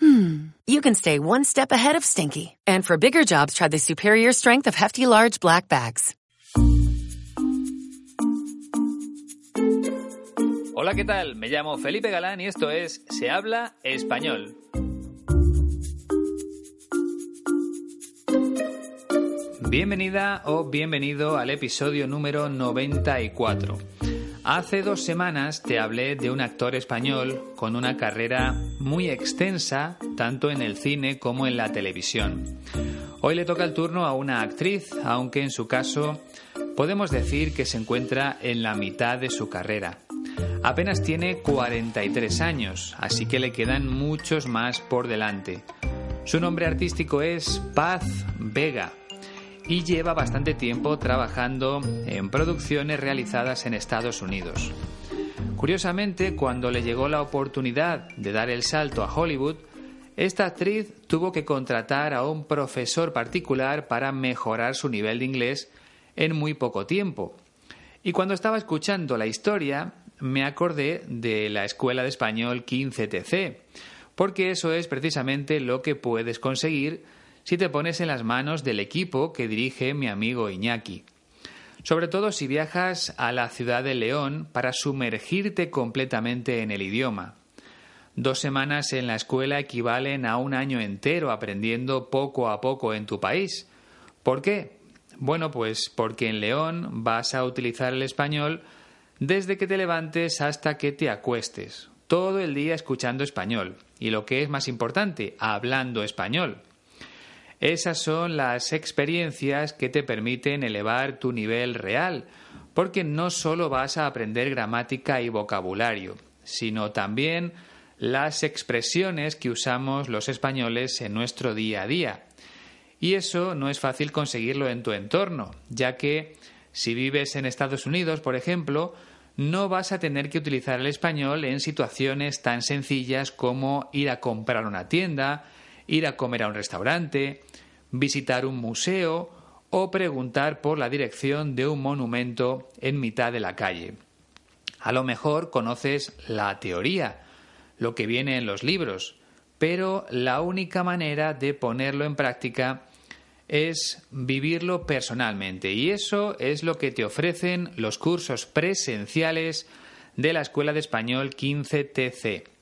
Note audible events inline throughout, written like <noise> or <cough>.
hmm, you can stay one step ahead of stinky. And for bigger jobs, try the superior strength of Hefty Large Black Bags. Hola, ¿qué tal? Me llamo Felipe Galán y esto es Se habla español. Bienvenida o bienvenido al episodio número 94. Hace dos semanas te hablé de un actor español con una carrera muy extensa tanto en el cine como en la televisión. Hoy le toca el turno a una actriz, aunque en su caso podemos decir que se encuentra en la mitad de su carrera. Apenas tiene 43 años, así que le quedan muchos más por delante. Su nombre artístico es Paz Vega y lleva bastante tiempo trabajando en producciones realizadas en Estados Unidos. Curiosamente, cuando le llegó la oportunidad de dar el salto a Hollywood, esta actriz tuvo que contratar a un profesor particular para mejorar su nivel de inglés en muy poco tiempo. Y cuando estaba escuchando la historia, me acordé de la Escuela de Español 15TC, porque eso es precisamente lo que puedes conseguir si te pones en las manos del equipo que dirige mi amigo Iñaki. Sobre todo si viajas a la ciudad de León para sumergirte completamente en el idioma. Dos semanas en la escuela equivalen a un año entero aprendiendo poco a poco en tu país. ¿Por qué? Bueno, pues porque en León vas a utilizar el español desde que te levantes hasta que te acuestes, todo el día escuchando español y lo que es más importante, hablando español. Esas son las experiencias que te permiten elevar tu nivel real, porque no solo vas a aprender gramática y vocabulario, sino también las expresiones que usamos los españoles en nuestro día a día. Y eso no es fácil conseguirlo en tu entorno, ya que si vives en Estados Unidos, por ejemplo, no vas a tener que utilizar el español en situaciones tan sencillas como ir a comprar una tienda, ir a comer a un restaurante, visitar un museo o preguntar por la dirección de un monumento en mitad de la calle. A lo mejor conoces la teoría, lo que viene en los libros, pero la única manera de ponerlo en práctica es vivirlo personalmente y eso es lo que te ofrecen los cursos presenciales de la Escuela de Español 15TC.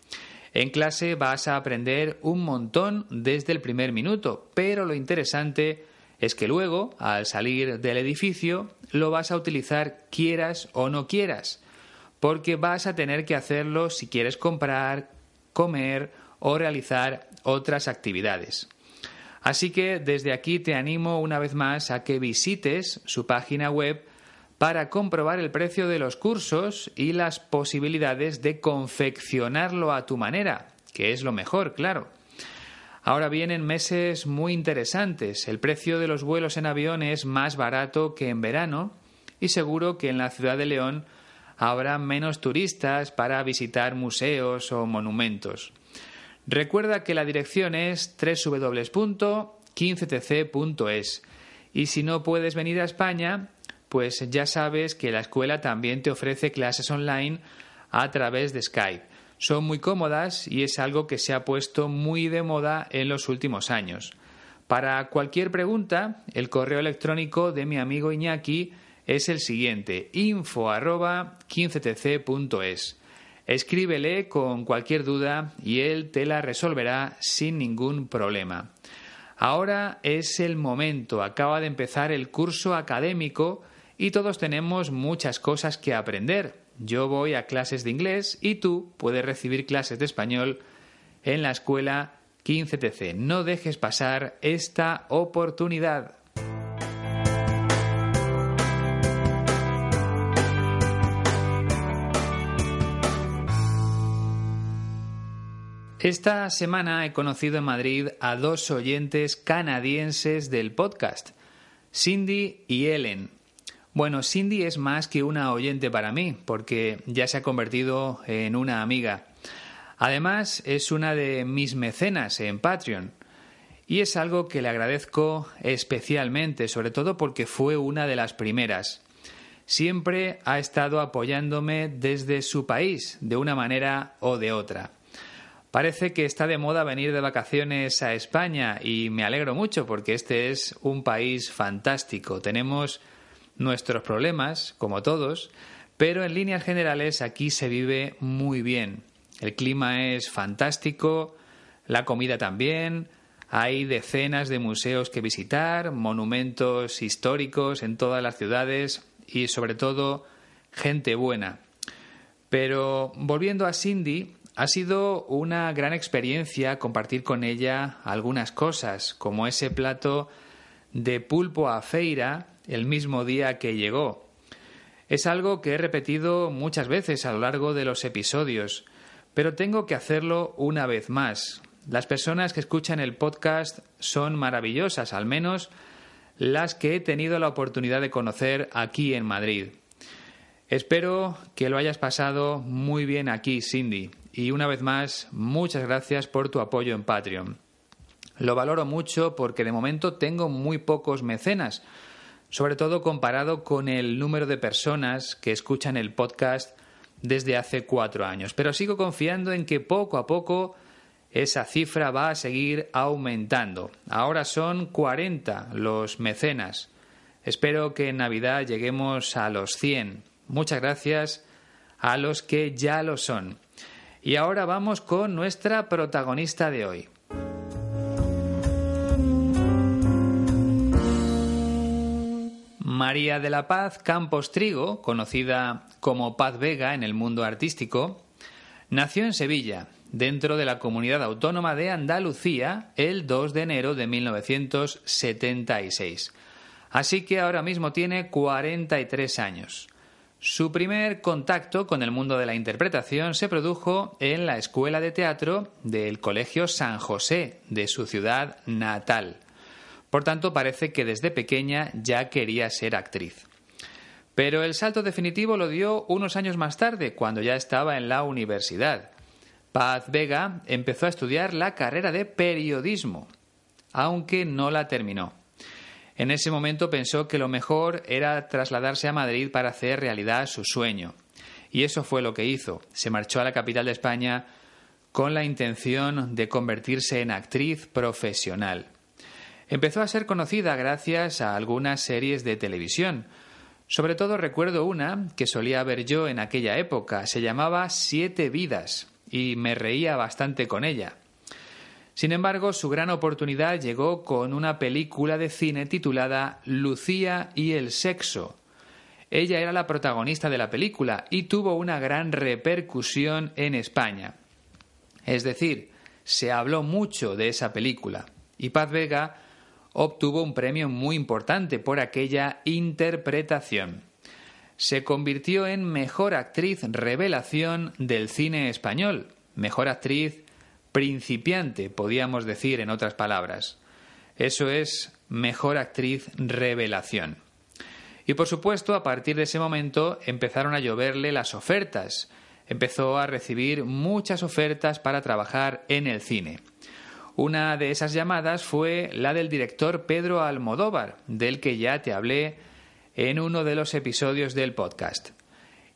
En clase vas a aprender un montón desde el primer minuto, pero lo interesante es que luego, al salir del edificio, lo vas a utilizar quieras o no quieras, porque vas a tener que hacerlo si quieres comprar, comer o realizar otras actividades. Así que desde aquí te animo una vez más a que visites su página web para comprobar el precio de los cursos y las posibilidades de confeccionarlo a tu manera, que es lo mejor, claro. Ahora vienen meses muy interesantes. El precio de los vuelos en avión es más barato que en verano y seguro que en la ciudad de León habrá menos turistas para visitar museos o monumentos. Recuerda que la dirección es www.15tc.es y si no puedes venir a España, pues ya sabes que la escuela también te ofrece clases online a través de Skype. Son muy cómodas y es algo que se ha puesto muy de moda en los últimos años. Para cualquier pregunta, el correo electrónico de mi amigo Iñaki es el siguiente: info 15tc.es. Escríbele con cualquier duda y él te la resolverá sin ningún problema. Ahora es el momento, acaba de empezar el curso académico y todos tenemos muchas cosas que aprender. Yo voy a clases de inglés y tú puedes recibir clases de español en la escuela 15TC. No dejes pasar esta oportunidad. Esta semana he conocido en Madrid a dos oyentes canadienses del podcast, Cindy y Ellen. Bueno, Cindy es más que una oyente para mí, porque ya se ha convertido en una amiga. Además, es una de mis mecenas en Patreon. Y es algo que le agradezco especialmente, sobre todo porque fue una de las primeras. Siempre ha estado apoyándome desde su país, de una manera o de otra. Parece que está de moda venir de vacaciones a España y me alegro mucho porque este es un país fantástico. Tenemos nuestros problemas, como todos, pero en líneas generales aquí se vive muy bien. El clima es fantástico, la comida también, hay decenas de museos que visitar, monumentos históricos en todas las ciudades y sobre todo gente buena. Pero volviendo a Cindy, ha sido una gran experiencia compartir con ella algunas cosas, como ese plato de pulpo a feira el mismo día que llegó. Es algo que he repetido muchas veces a lo largo de los episodios, pero tengo que hacerlo una vez más. Las personas que escuchan el podcast son maravillosas, al menos las que he tenido la oportunidad de conocer aquí en Madrid. Espero que lo hayas pasado muy bien aquí, Cindy, y una vez más, muchas gracias por tu apoyo en Patreon. Lo valoro mucho porque de momento tengo muy pocos mecenas, sobre todo comparado con el número de personas que escuchan el podcast desde hace cuatro años. Pero sigo confiando en que poco a poco esa cifra va a seguir aumentando. Ahora son 40 los mecenas. Espero que en Navidad lleguemos a los 100. Muchas gracias a los que ya lo son. Y ahora vamos con nuestra protagonista de hoy. María de la Paz Campos Trigo, conocida como Paz Vega en el mundo artístico, nació en Sevilla, dentro de la comunidad autónoma de Andalucía, el 2 de enero de 1976. Así que ahora mismo tiene 43 años. Su primer contacto con el mundo de la interpretación se produjo en la Escuela de Teatro del Colegio San José de su ciudad natal. Por tanto, parece que desde pequeña ya quería ser actriz. Pero el salto definitivo lo dio unos años más tarde, cuando ya estaba en la universidad. Paz Vega empezó a estudiar la carrera de periodismo, aunque no la terminó. En ese momento pensó que lo mejor era trasladarse a Madrid para hacer realidad su sueño. Y eso fue lo que hizo. Se marchó a la capital de España con la intención de convertirse en actriz profesional. Empezó a ser conocida gracias a algunas series de televisión. Sobre todo recuerdo una que solía ver yo en aquella época. Se llamaba Siete Vidas y me reía bastante con ella. Sin embargo, su gran oportunidad llegó con una película de cine titulada Lucía y el sexo. Ella era la protagonista de la película y tuvo una gran repercusión en España. Es decir, se habló mucho de esa película y Paz Vega obtuvo un premio muy importante por aquella interpretación. Se convirtió en mejor actriz revelación del cine español, mejor actriz principiante, podíamos decir en otras palabras. Eso es mejor actriz revelación. Y por supuesto, a partir de ese momento empezaron a lloverle las ofertas. Empezó a recibir muchas ofertas para trabajar en el cine. Una de esas llamadas fue la del director Pedro Almodóvar, del que ya te hablé en uno de los episodios del podcast.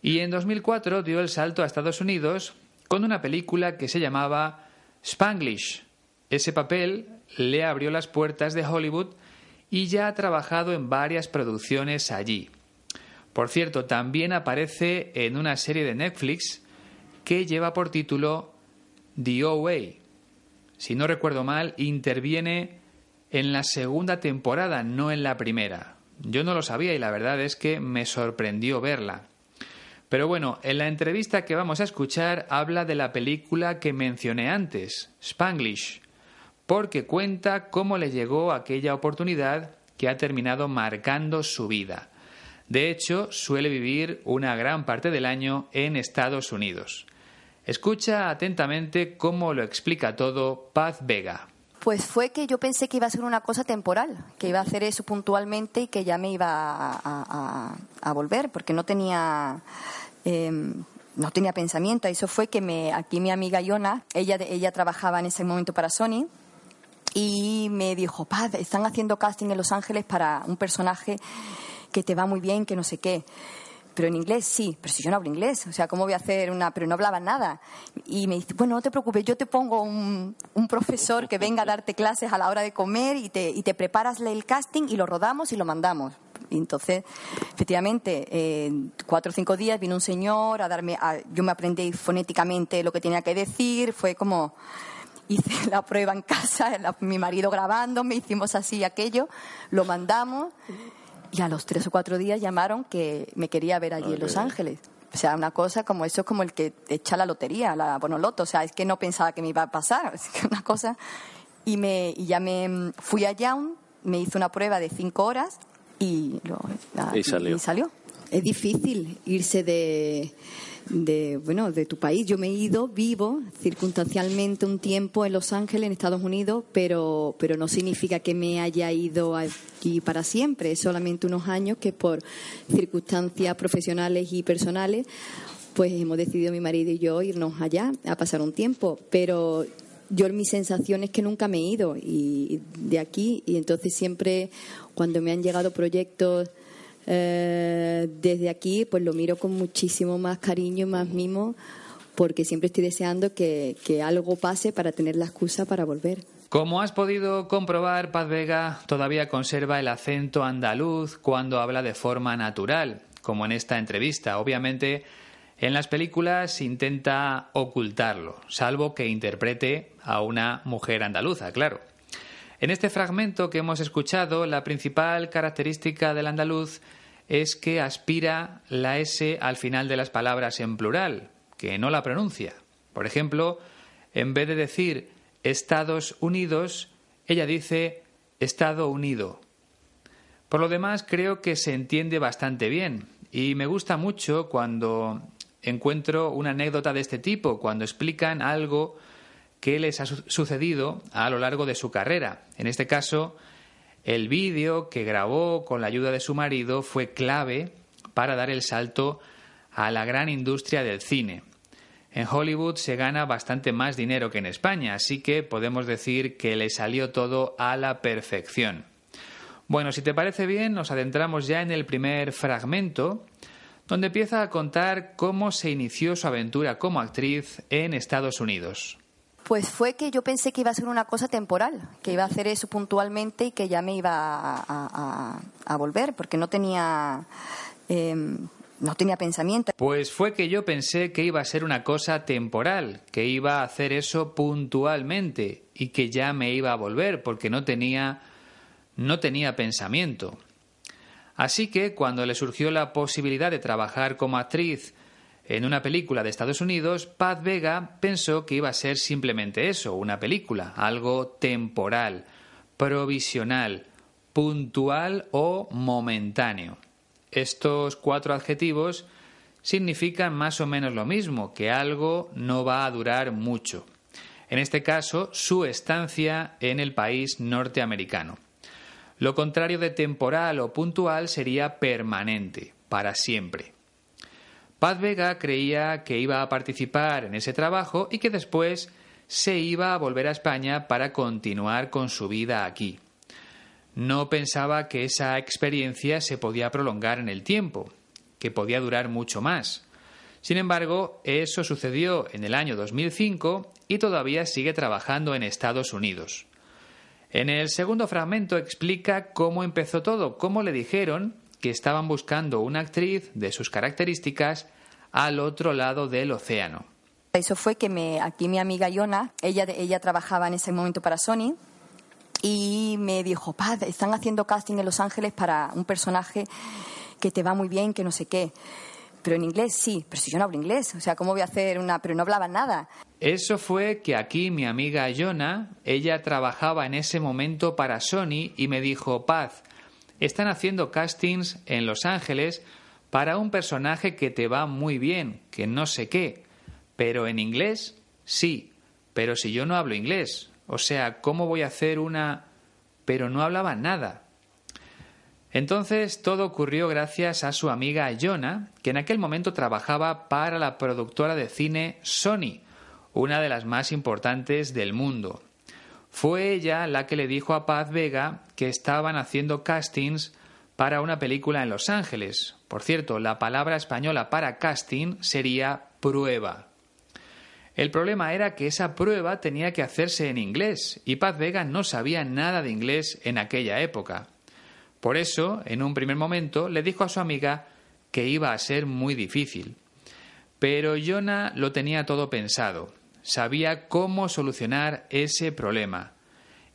Y en 2004 dio el salto a Estados Unidos con una película que se llamaba Spanglish. Ese papel le abrió las puertas de Hollywood y ya ha trabajado en varias producciones allí. Por cierto, también aparece en una serie de Netflix que lleva por título The OA, si no recuerdo mal, interviene en la segunda temporada, no en la primera. Yo no lo sabía y la verdad es que me sorprendió verla. Pero bueno, en la entrevista que vamos a escuchar habla de la película que mencioné antes, Spanglish, porque cuenta cómo le llegó aquella oportunidad que ha terminado marcando su vida. De hecho, suele vivir una gran parte del año en Estados Unidos. Escucha atentamente cómo lo explica todo Paz Vega. Pues fue que yo pensé que iba a ser una cosa temporal, que iba a hacer eso puntualmente y que ya me iba a, volver porque no tenía em, no tenía pensamiento. Eso fue que me, aquí mi amiga Yona, ella, ella trabajaba en ese momento para Sony y me dijo, Paz, están haciendo casting en Los Ángeles para un personaje que te va muy bien, que no sé qué. Pero en inglés sí, pero si yo no hablo inglés, o sea, ¿cómo voy a hacer una? Pero no hablaba nada. Y me dice, bueno, no te preocupes, yo te pongo un, un profesor que venga a darte clases a la hora de comer y te, y te preparas el casting y lo rodamos y lo mandamos. Y entonces, efectivamente, en cuatro o cinco días vino un señor a darme, yo me aprendí fonéticamente lo que tenía que decir, fue como, hice <laughs> la prueba en casa, mi marido grabando, me hicimos así aquello, lo mandamos y a los tres o cuatro días llamaron que me quería ver allí en Los Ángeles. O sea, una cosa como eso es como el que echa la lotería, la bonoloto. O sea, es que no pensaba que me iba a pasar. <laughs> Es que una cosa. Y, me, y ya me fui allá, me hice una prueba de cinco horas y, salió. y salió. Es difícil irse de de, bueno, de tu país. Yo me he ido, vivo circunstancialmente un tiempo en Los Ángeles, en Estados Unidos, pero, pero no significa que me haya ido aquí para siempre. Es solamente unos años que por circunstancias profesionales y personales, pues hemos decidido mi marido y yo irnos allá a pasar un tiempo. Pero yo mi sensación es que nunca me he ido y de aquí y entonces siempre cuando me han llegado proyectos eh, desde aquí pues lo miro con muchísimo más cariño y más mimo porque siempre estoy deseando que, que algo pase para tener la excusa para volver. Como has podido comprobar, Paz Vega todavía conserva el acento andaluz cuando habla de forma natural, como en esta entrevista. Obviamente, en las películas intenta ocultarlo, salvo que interprete a una mujer andaluza, claro. En este fragmento que hemos escuchado, la principal característica del andaluz es que aspira la S al final de las palabras en plural, que no la pronuncia. Por ejemplo, en vez de decir Estados Unidos, ella dice Estado Unido. Por lo demás, creo que se entiende bastante bien y me gusta mucho cuando encuentro una anécdota de este tipo, cuando explican algo que les ha sucedido a lo largo de su carrera. En este caso, el vídeo que grabó con la ayuda de su marido fue clave para dar el salto a la gran industria del cine. En Hollywood se gana bastante más dinero que en España, así que podemos decir que le salió todo a la perfección. Bueno, si te parece bien, nos adentramos ya en el primer fragmento, donde empieza a contar cómo se inició su aventura como actriz en Estados Unidos. Pues fue que yo pensé que iba a ser una cosa temporal, que iba a hacer eso puntualmente y que ya me iba a, volver, porque no tenía, em, no tenía pensamiento. Pues fue que yo pensé que iba a ser una cosa temporal, que iba a hacer eso puntualmente y que ya me iba a volver, porque no tenía, no tenía pensamiento. Así que cuando le surgió la posibilidad de trabajar como actriz en una película de Estados Unidos, Paz Vega pensó que iba a ser simplemente eso, una película, algo temporal, provisional, puntual o momentáneo. Estos cuatro adjetivos significan más o menos lo mismo, que algo no va a durar mucho. En este caso, su estancia en el país norteamericano. Lo contrario de temporal o puntual sería permanente, para siempre. Paz Vega creía que iba a participar en ese trabajo y que después se iba a volver a España para continuar con su vida aquí. No pensaba que esa experiencia se podía prolongar en el tiempo, que podía durar mucho más. Sin embargo, eso sucedió en el año 2005 y todavía sigue trabajando en Estados Unidos. En el segundo fragmento explica cómo empezó todo, cómo le dijeron que estaban buscando una actriz de sus características al otro lado del océano. Eso fue que me, aquí mi amiga Yona, ella, ella trabajaba en ese momento para Sony, y me dijo, Paz, están haciendo casting en Los Ángeles para un personaje que te va muy bien, que no sé qué. Pero en inglés sí, pero si yo no hablo inglés, o sea, ¿cómo voy a hacer una...? Pero no hablaba nada. Eso fue que aquí mi amiga Yona, ella trabajaba en ese momento para Sony y me dijo, Paz, están haciendo castings en Los Ángeles para un personaje que te va muy bien, que no sé qué. Pero en inglés, sí. Pero si yo no hablo inglés, o sea, ¿cómo voy a hacer una... pero no hablaba nada? Entonces todo ocurrió gracias a su amiga Jonah, que en aquel momento trabajaba para la productora de cine Sony, una de las más importantes del mundo. Fue ella la que le dijo a Paz Vega que estaban haciendo castings para una película en Los Ángeles. Por cierto, la palabra española para casting sería prueba. El problema era que esa prueba tenía que hacerse en inglés y Paz Vega no sabía nada de inglés en aquella época. Por eso, en un primer momento, le dijo a su amiga que iba a ser muy difícil. Pero Jonah lo tenía todo pensado. Sabía cómo solucionar ese problema.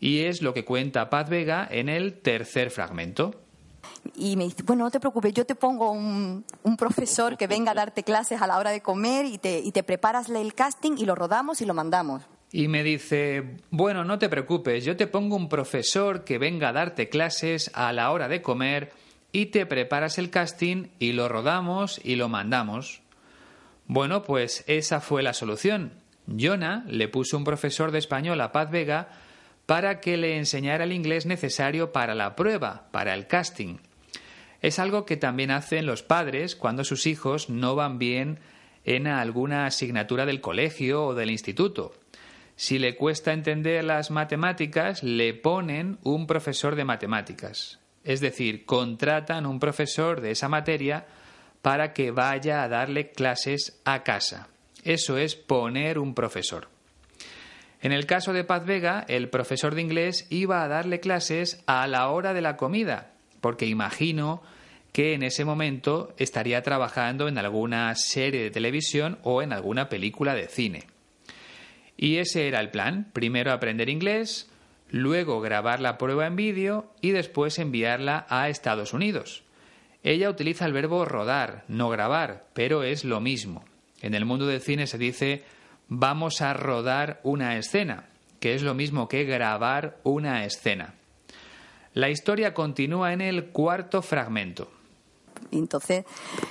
Y es lo que cuenta Paz Vega en el tercer fragmento. Y me dice, bueno, no te preocupes, yo te pongo un, profesor que venga a darte clases a la hora de comer y te, y te preparas el casting y lo rodamos y lo mandamos. Y me dice, bueno, no te preocupes, yo te pongo un profesor que venga a darte clases a la hora de comer y te preparas el casting y lo rodamos y lo mandamos. Bueno, pues esa fue la solución. Jonah le puso un profesor de español a Paz Vega para que le enseñara el inglés necesario para la prueba, para el casting. Es algo que también hacen los padres cuando sus hijos no van bien en alguna asignatura del colegio o del instituto. Si le cuesta entender las matemáticas, le ponen un profesor de matemáticas. Es decir, contratan un profesor de esa materia para que vaya a darle clases a casa. Eso es poner un profesor. En el caso de Paz Vega, el profesor de inglés iba a darle clases a la hora de la comida, porque imagino que en ese momento estaría trabajando en alguna serie de televisión o en alguna película de cine. Y ese era el plan, primero aprender inglés, luego grabar la prueba en vídeo y después enviarla a Estados Unidos. Ella utiliza el verbo rodar, no grabar, pero es lo mismo. En el mundo del cine se dice vamos a rodar una escena, que es lo mismo que grabar una escena. La historia continúa en el cuarto fragmento. Entonces,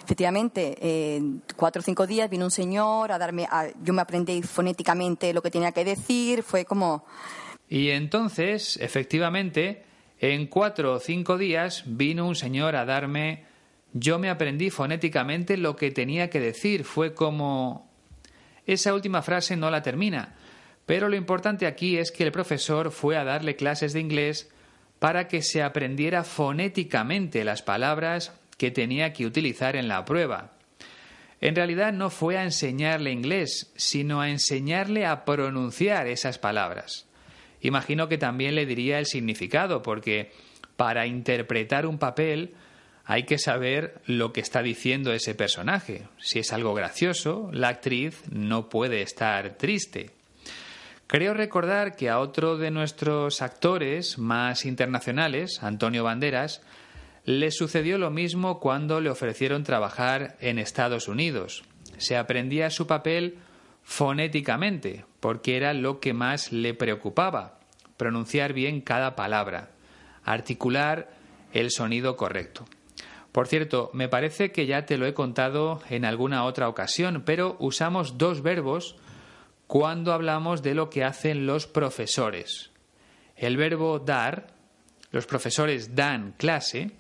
efectivamente, en cuatro o cinco días vino un señor a darme, yo me aprendí fonéticamente lo que tenía que decir, fue como... Y entonces, efectivamente, en cuatro o cinco días vino un señor a darme, yo me aprendí fonéticamente lo que tenía que decir, fue como... Esa última frase no la termina, pero lo importante aquí es que el profesor fue a darle clases de inglés para que se aprendiera fonéticamente las palabras que tenía que utilizar en la prueba. En realidad no fue a enseñarle inglés, sino a enseñarle a pronunciar esas palabras. Imagino que también le diría el significado, porque para interpretar un papel hay que saber lo que está diciendo ese personaje. Si es algo gracioso, la actriz no puede estar triste. Creo recordar que a otro de nuestros actores más internacionales, Antonio Banderas, le sucedió lo mismo cuando le ofrecieron trabajar en Estados Unidos. Se aprendía su papel fonéticamente, porque era lo que más le preocupaba, pronunciar bien cada palabra, articular el sonido correcto. Por cierto, me parece que ya te lo he contado en alguna otra ocasión, pero usamos dos verbos cuando hablamos de lo que hacen los profesores. El verbo dar, los profesores dan clase,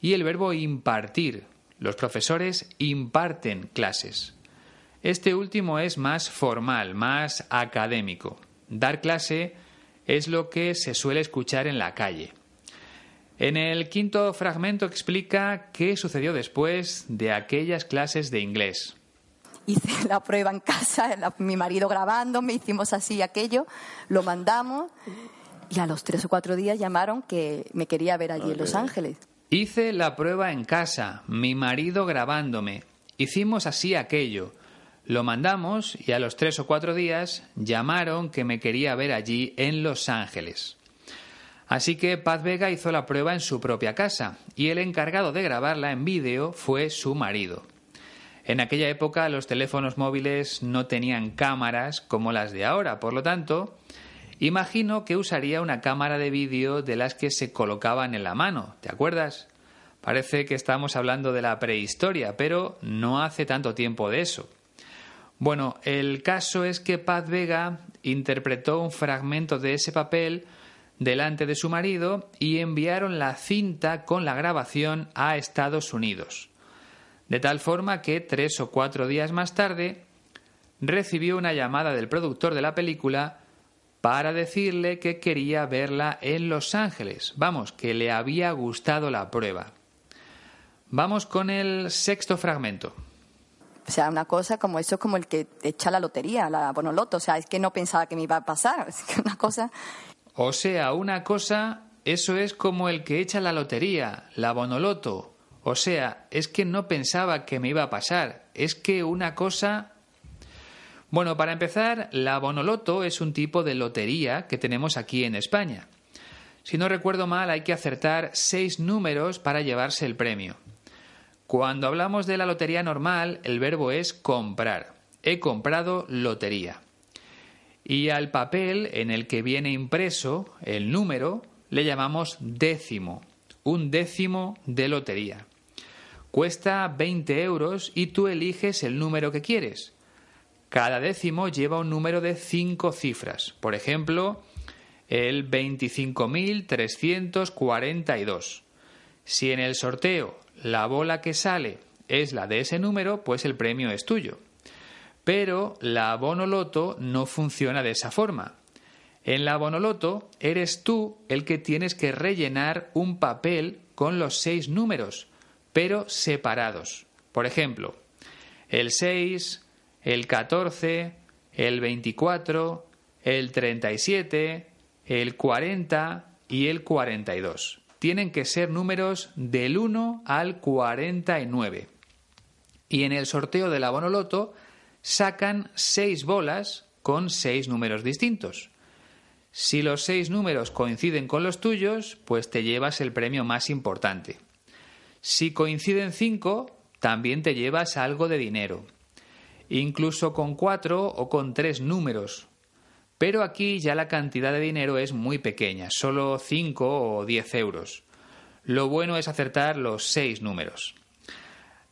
y el verbo impartir. Los profesores imparten clases. Este último es más formal, más académico. Dar clase es lo que se suele escuchar en la calle. En el quinto fragmento explica qué sucedió después de aquellas clases de inglés. Hice la prueba en casa, mi marido grabando, me hicimos así aquello, lo mandamos y a los tres o cuatro días llamaron que me quería ver allí en Los Ángeles. Hice la prueba en casa, mi marido grabándome. Hicimos así aquello. Lo mandamos y a los tres o cuatro días llamaron que me quería ver allí en Los Ángeles. Así que Paz Vega hizo la prueba en su propia casa y el encargado de grabarla en vídeo fue su marido. En aquella época los teléfonos móviles no tenían cámaras como las de ahora, por lo tanto, Imagino que usaría una cámara de vídeo de las que se colocaban en la mano, ¿te acuerdas? Parece que estamos hablando de la prehistoria, pero no hace tanto tiempo de eso. Bueno, el caso es que Paz Vega interpretó un fragmento de ese papel delante de su marido y enviaron la cinta con la grabación a Estados Unidos. De tal forma que tres o cuatro días más tarde recibió una llamada del productor de la película para decirle que quería verla en Los Ángeles. Vamos, que le había gustado la prueba. Vamos con el sexto fragmento. O sea, una cosa como eso es como el que echa la lotería, la bonoloto. O sea, es que no pensaba que me iba a pasar. <laughs> Es que una cosa. O sea, una cosa, eso es como el que echa la lotería, la bonoloto. O sea, es que no pensaba que me iba a pasar. Es que una cosa. Bueno, para empezar, la bonoloto es un tipo de lotería que tenemos aquí en España. Si no recuerdo mal, hay que acertar seis números para llevarse el premio. Cuando hablamos de la lotería normal, el verbo es comprar. He comprado lotería. Y al papel en el que viene impreso el número le llamamos décimo, un décimo de lotería. Cuesta 20 euros y tú eliges el número que quieres. Cada décimo lleva un número de cinco cifras. Por ejemplo, el 25.342. Si en el sorteo la bola que sale es la de ese número, pues el premio es tuyo. Pero la bonoloto no funciona de esa forma. En la bonoloto eres tú el que tienes que rellenar un papel con los seis números, pero separados. Por ejemplo, el 6, el 14, el 24, el 37, el 40 y el 42 tienen que ser números del 1 al 49. Y en el sorteo de la Bonoloto sacan seis bolas con seis números distintos. Si los seis números coinciden con los tuyos, pues te llevas el premio más importante. Si coinciden cinco, también te llevas algo de dinero. Incluso con cuatro o con tres números. Pero aquí ya la cantidad de dinero es muy pequeña, solo 5 o 10 euros. Lo bueno es acertar los seis números.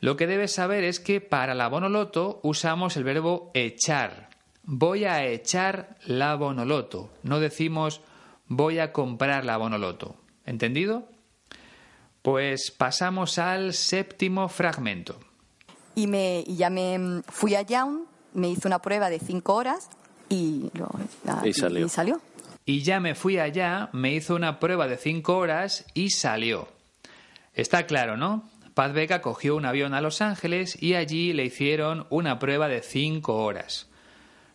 Lo que debes saber es que para la bonoloto usamos el verbo echar. Voy a echar la bonoloto. No decimos voy a comprar la bonoloto. ¿Entendido? Pues pasamos al séptimo fragmento. Y, me, y ya me fui allá, me hizo una prueba de cinco horas y, salió. Y ya me fui allá, me hizo una prueba de cinco horas y salió. Está claro, ¿no? Paz Vega cogió un avión a Los Ángeles y allí le hicieron una prueba de cinco horas.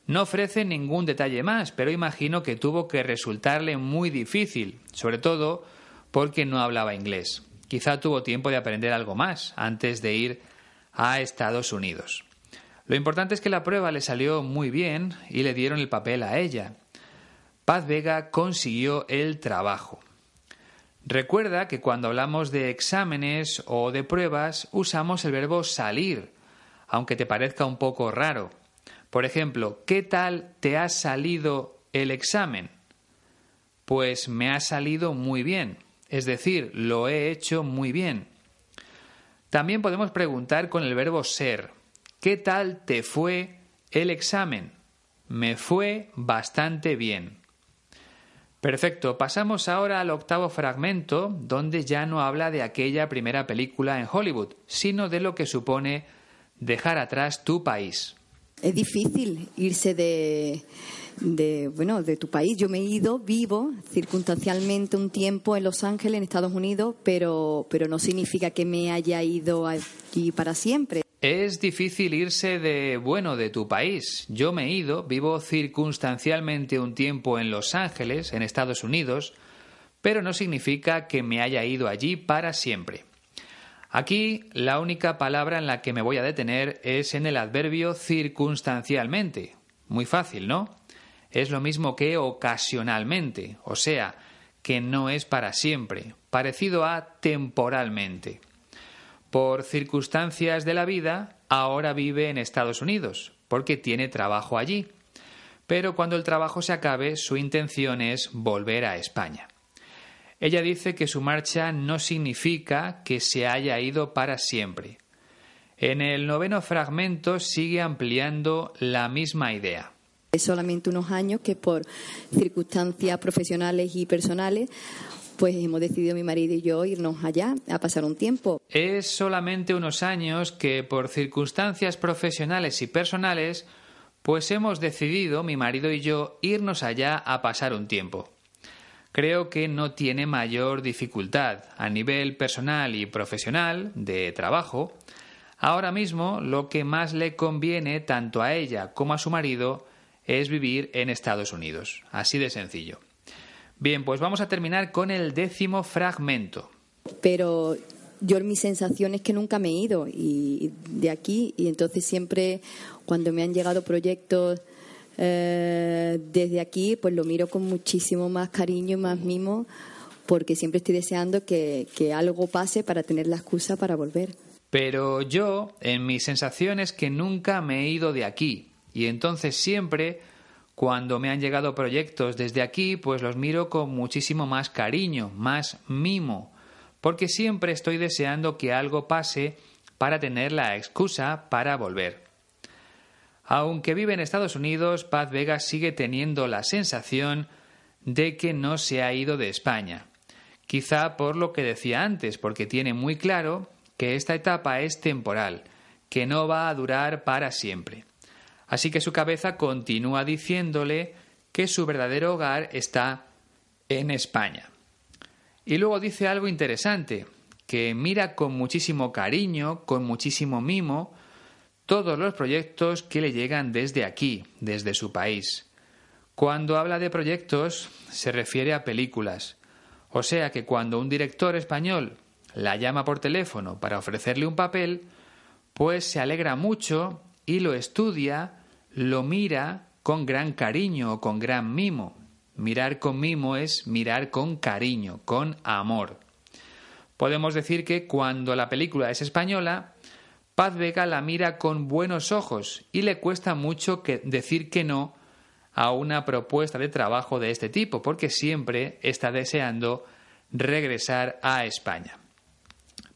No ofrece ningún detalle más, pero imagino que tuvo que resultarle muy difícil, sobre todo porque no hablaba inglés. Quizá tuvo tiempo de aprender algo más antes de ir a Estados Unidos. Lo importante es que la prueba le salió muy bien y le dieron el papel a ella. Paz Vega consiguió el trabajo. Recuerda que cuando hablamos de exámenes o de pruebas usamos el verbo salir, aunque te parezca un poco raro. Por ejemplo, ¿qué tal te ha salido el examen? Pues me ha salido muy bien, es decir, lo he hecho muy bien. También podemos preguntar con el verbo ser. ¿Qué tal te fue el examen? Me fue bastante bien. Perfecto, pasamos ahora al octavo fragmento, donde ya no habla de aquella primera película en Hollywood, sino de lo que supone dejar atrás tu país. Es difícil irse de, bueno, de tu país. Yo me he ido, vivo circunstancialmente un tiempo en Los Ángeles, en Estados Unidos, pero, pero no significa que me haya ido aquí para siempre. Es difícil irse de, bueno, de tu país. Yo me he ido, vivo circunstancialmente un tiempo en Los Ángeles, en Estados Unidos, pero no significa que me haya ido allí para siempre. Aquí la única palabra en la que me voy a detener es en el adverbio circunstancialmente. Muy fácil, ¿no? es lo mismo que ocasionalmente, o sea, que no es para siempre, parecido a temporalmente. Por circunstancias de la vida, ahora vive en Estados Unidos, porque tiene trabajo allí. Pero cuando el trabajo se acabe, su intención es volver a España. Ella dice que su marcha no significa que se haya ido para siempre. En el noveno fragmento sigue ampliando la misma idea. Es solamente unos años que por circunstancias profesionales y personales pues hemos decidido mi marido y yo irnos allá a pasar un tiempo. Es solamente unos años que por circunstancias profesionales y personales pues hemos decidido mi marido y yo irnos allá a pasar un tiempo. Creo que no tiene mayor dificultad a nivel personal y profesional de trabajo. Ahora mismo lo que más le conviene tanto a ella como a su marido es vivir en Estados Unidos. Así de sencillo. Bien, pues vamos a terminar con el décimo fragmento. Pero yo mi sensación es que nunca me he ido y de aquí y entonces siempre cuando me han llegado proyectos eh, desde aquí pues lo miro con muchísimo más cariño y más mimo porque siempre estoy deseando que, que algo pase para tener la excusa para volver. Pero yo, en mi sensación es que nunca me he ido de aquí y entonces siempre cuando me han llegado proyectos desde aquí, pues los miro con muchísimo más cariño, más mimo, porque siempre estoy deseando que algo pase para tener la excusa para volver. Aunque vive en Estados Unidos, Paz Vega sigue teniendo la sensación de que no se ha ido de España. Quizá por lo que decía antes, porque tiene muy claro que esta etapa es temporal, que no va a durar para siempre. Así que su cabeza continúa diciéndole que su verdadero hogar está en España. Y luego dice algo interesante, que mira con muchísimo cariño, con muchísimo mimo, todos los proyectos que le llegan desde aquí, desde su país. Cuando habla de proyectos, se refiere a películas. O sea que cuando un director español la llama por teléfono para ofrecerle un papel, pues se alegra mucho y lo estudia, lo mira con gran cariño o con gran mimo. Mirar con mimo es mirar con cariño, con amor. Podemos decir que cuando la película es española, Paz Vega la mira con buenos ojos y le cuesta mucho decir que no a una propuesta de trabajo de este tipo, porque siempre está deseando regresar a España.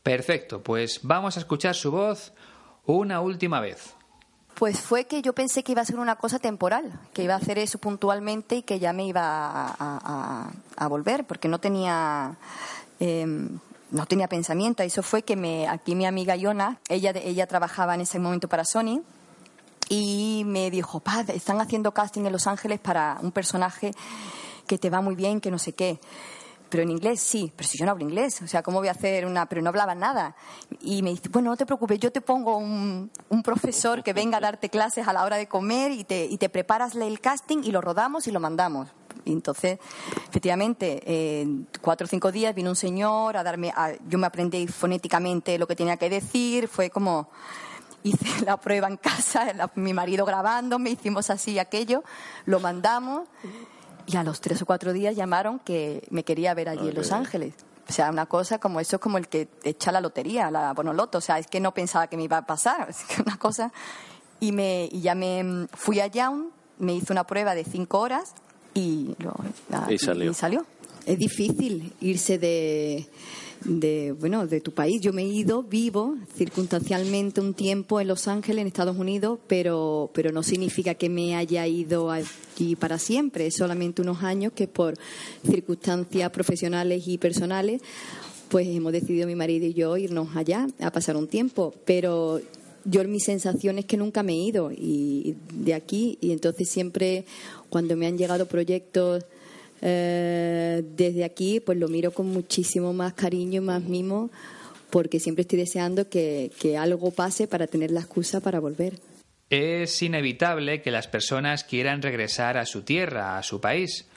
Perfecto, pues vamos a escuchar su voz una última vez. Pues fue que yo pensé que iba a ser una cosa temporal, que iba a hacer eso puntualmente y que ya me iba a, volver, porque no tenía em, no tenía pensamiento. Eso fue que me, aquí mi amiga Iona, ella, ella trabajaba en ese momento para Sony y me dijo, padre, están haciendo casting en Los Ángeles para un personaje que te va muy bien, que no sé qué pero en inglés sí, pero si yo no hablo inglés, o sea, ¿cómo voy a hacer una? Pero no hablaba nada. Y me dice, bueno, no te preocupes, yo te pongo un, un profesor que venga a darte clases a la hora de comer y te, y te preparas el casting y lo rodamos y lo mandamos. Y entonces, efectivamente, en cuatro o cinco días vino un señor a darme, yo me aprendí fonéticamente lo que tenía que decir, fue como hice <laughs> la prueba en casa, mi marido grabando, me hicimos así aquello, lo mandamos y a los tres o cuatro días llamaron que me quería ver allí en Los Ángeles. O sea, una cosa como eso es como el que echa la lotería, la bonoloto. O sea, es que no pensaba que me iba a pasar. <laughs> Es que una cosa. Y, me, y ya me fui allá, me hizo una prueba de cinco horas y, y salió. Es difícil irse de de, bueno, de tu país. Yo me he ido, vivo circunstancialmente un tiempo en Los Ángeles, en Estados Unidos, pero, pero no significa que me haya ido allí para siempre. Es solamente unos años que por circunstancias profesionales y personales, pues hemos decidido mi marido y yo irnos allá a pasar un tiempo. Pero yo mi sensación es que nunca me he ido y de aquí y entonces siempre cuando me han llegado proyectos eh, desde aquí pues lo miro con muchísimo más cariño y más mimo porque siempre estoy deseando que, que algo pase para tener la excusa para volver. Es inevitable que las personas quieran regresar a su tierra, a su país.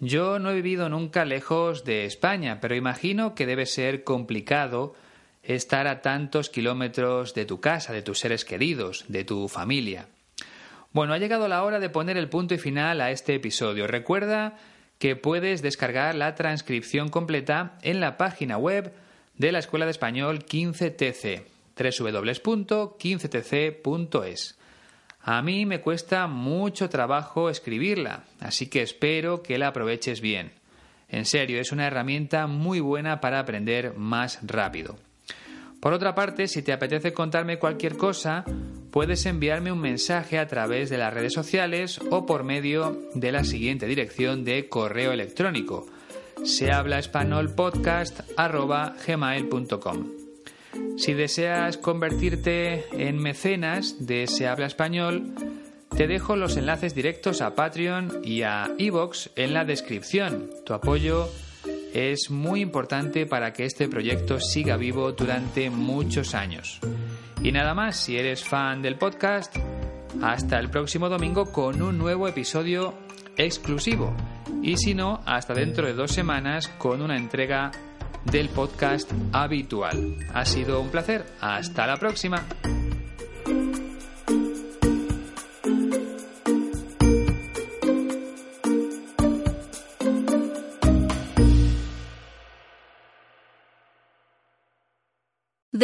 Yo no he vivido nunca lejos de España, pero imagino que debe ser complicado estar a tantos kilómetros de tu casa, de tus seres queridos, de tu familia. Bueno, ha llegado la hora de poner el punto y final a este episodio. Recuerda que puedes descargar la transcripción completa en la página web de la Escuela de Español 15TC, www.15tc.es. A mí me cuesta mucho trabajo escribirla, así que espero que la aproveches bien. En serio, es una herramienta muy buena para aprender más rápido. Por otra parte, si te apetece contarme cualquier cosa, puedes enviarme un mensaje a través de las redes sociales o por medio de la siguiente dirección de correo electrónico se habla Si deseas convertirte en mecenas de Se habla español, te dejo los enlaces directos a Patreon y a Evox en la descripción. Tu apoyo es muy importante para que este proyecto siga vivo durante muchos años. Y nada más, si eres fan del podcast, hasta el próximo domingo con un nuevo episodio exclusivo. Y si no, hasta dentro de dos semanas con una entrega del podcast habitual. Ha sido un placer. Hasta la próxima.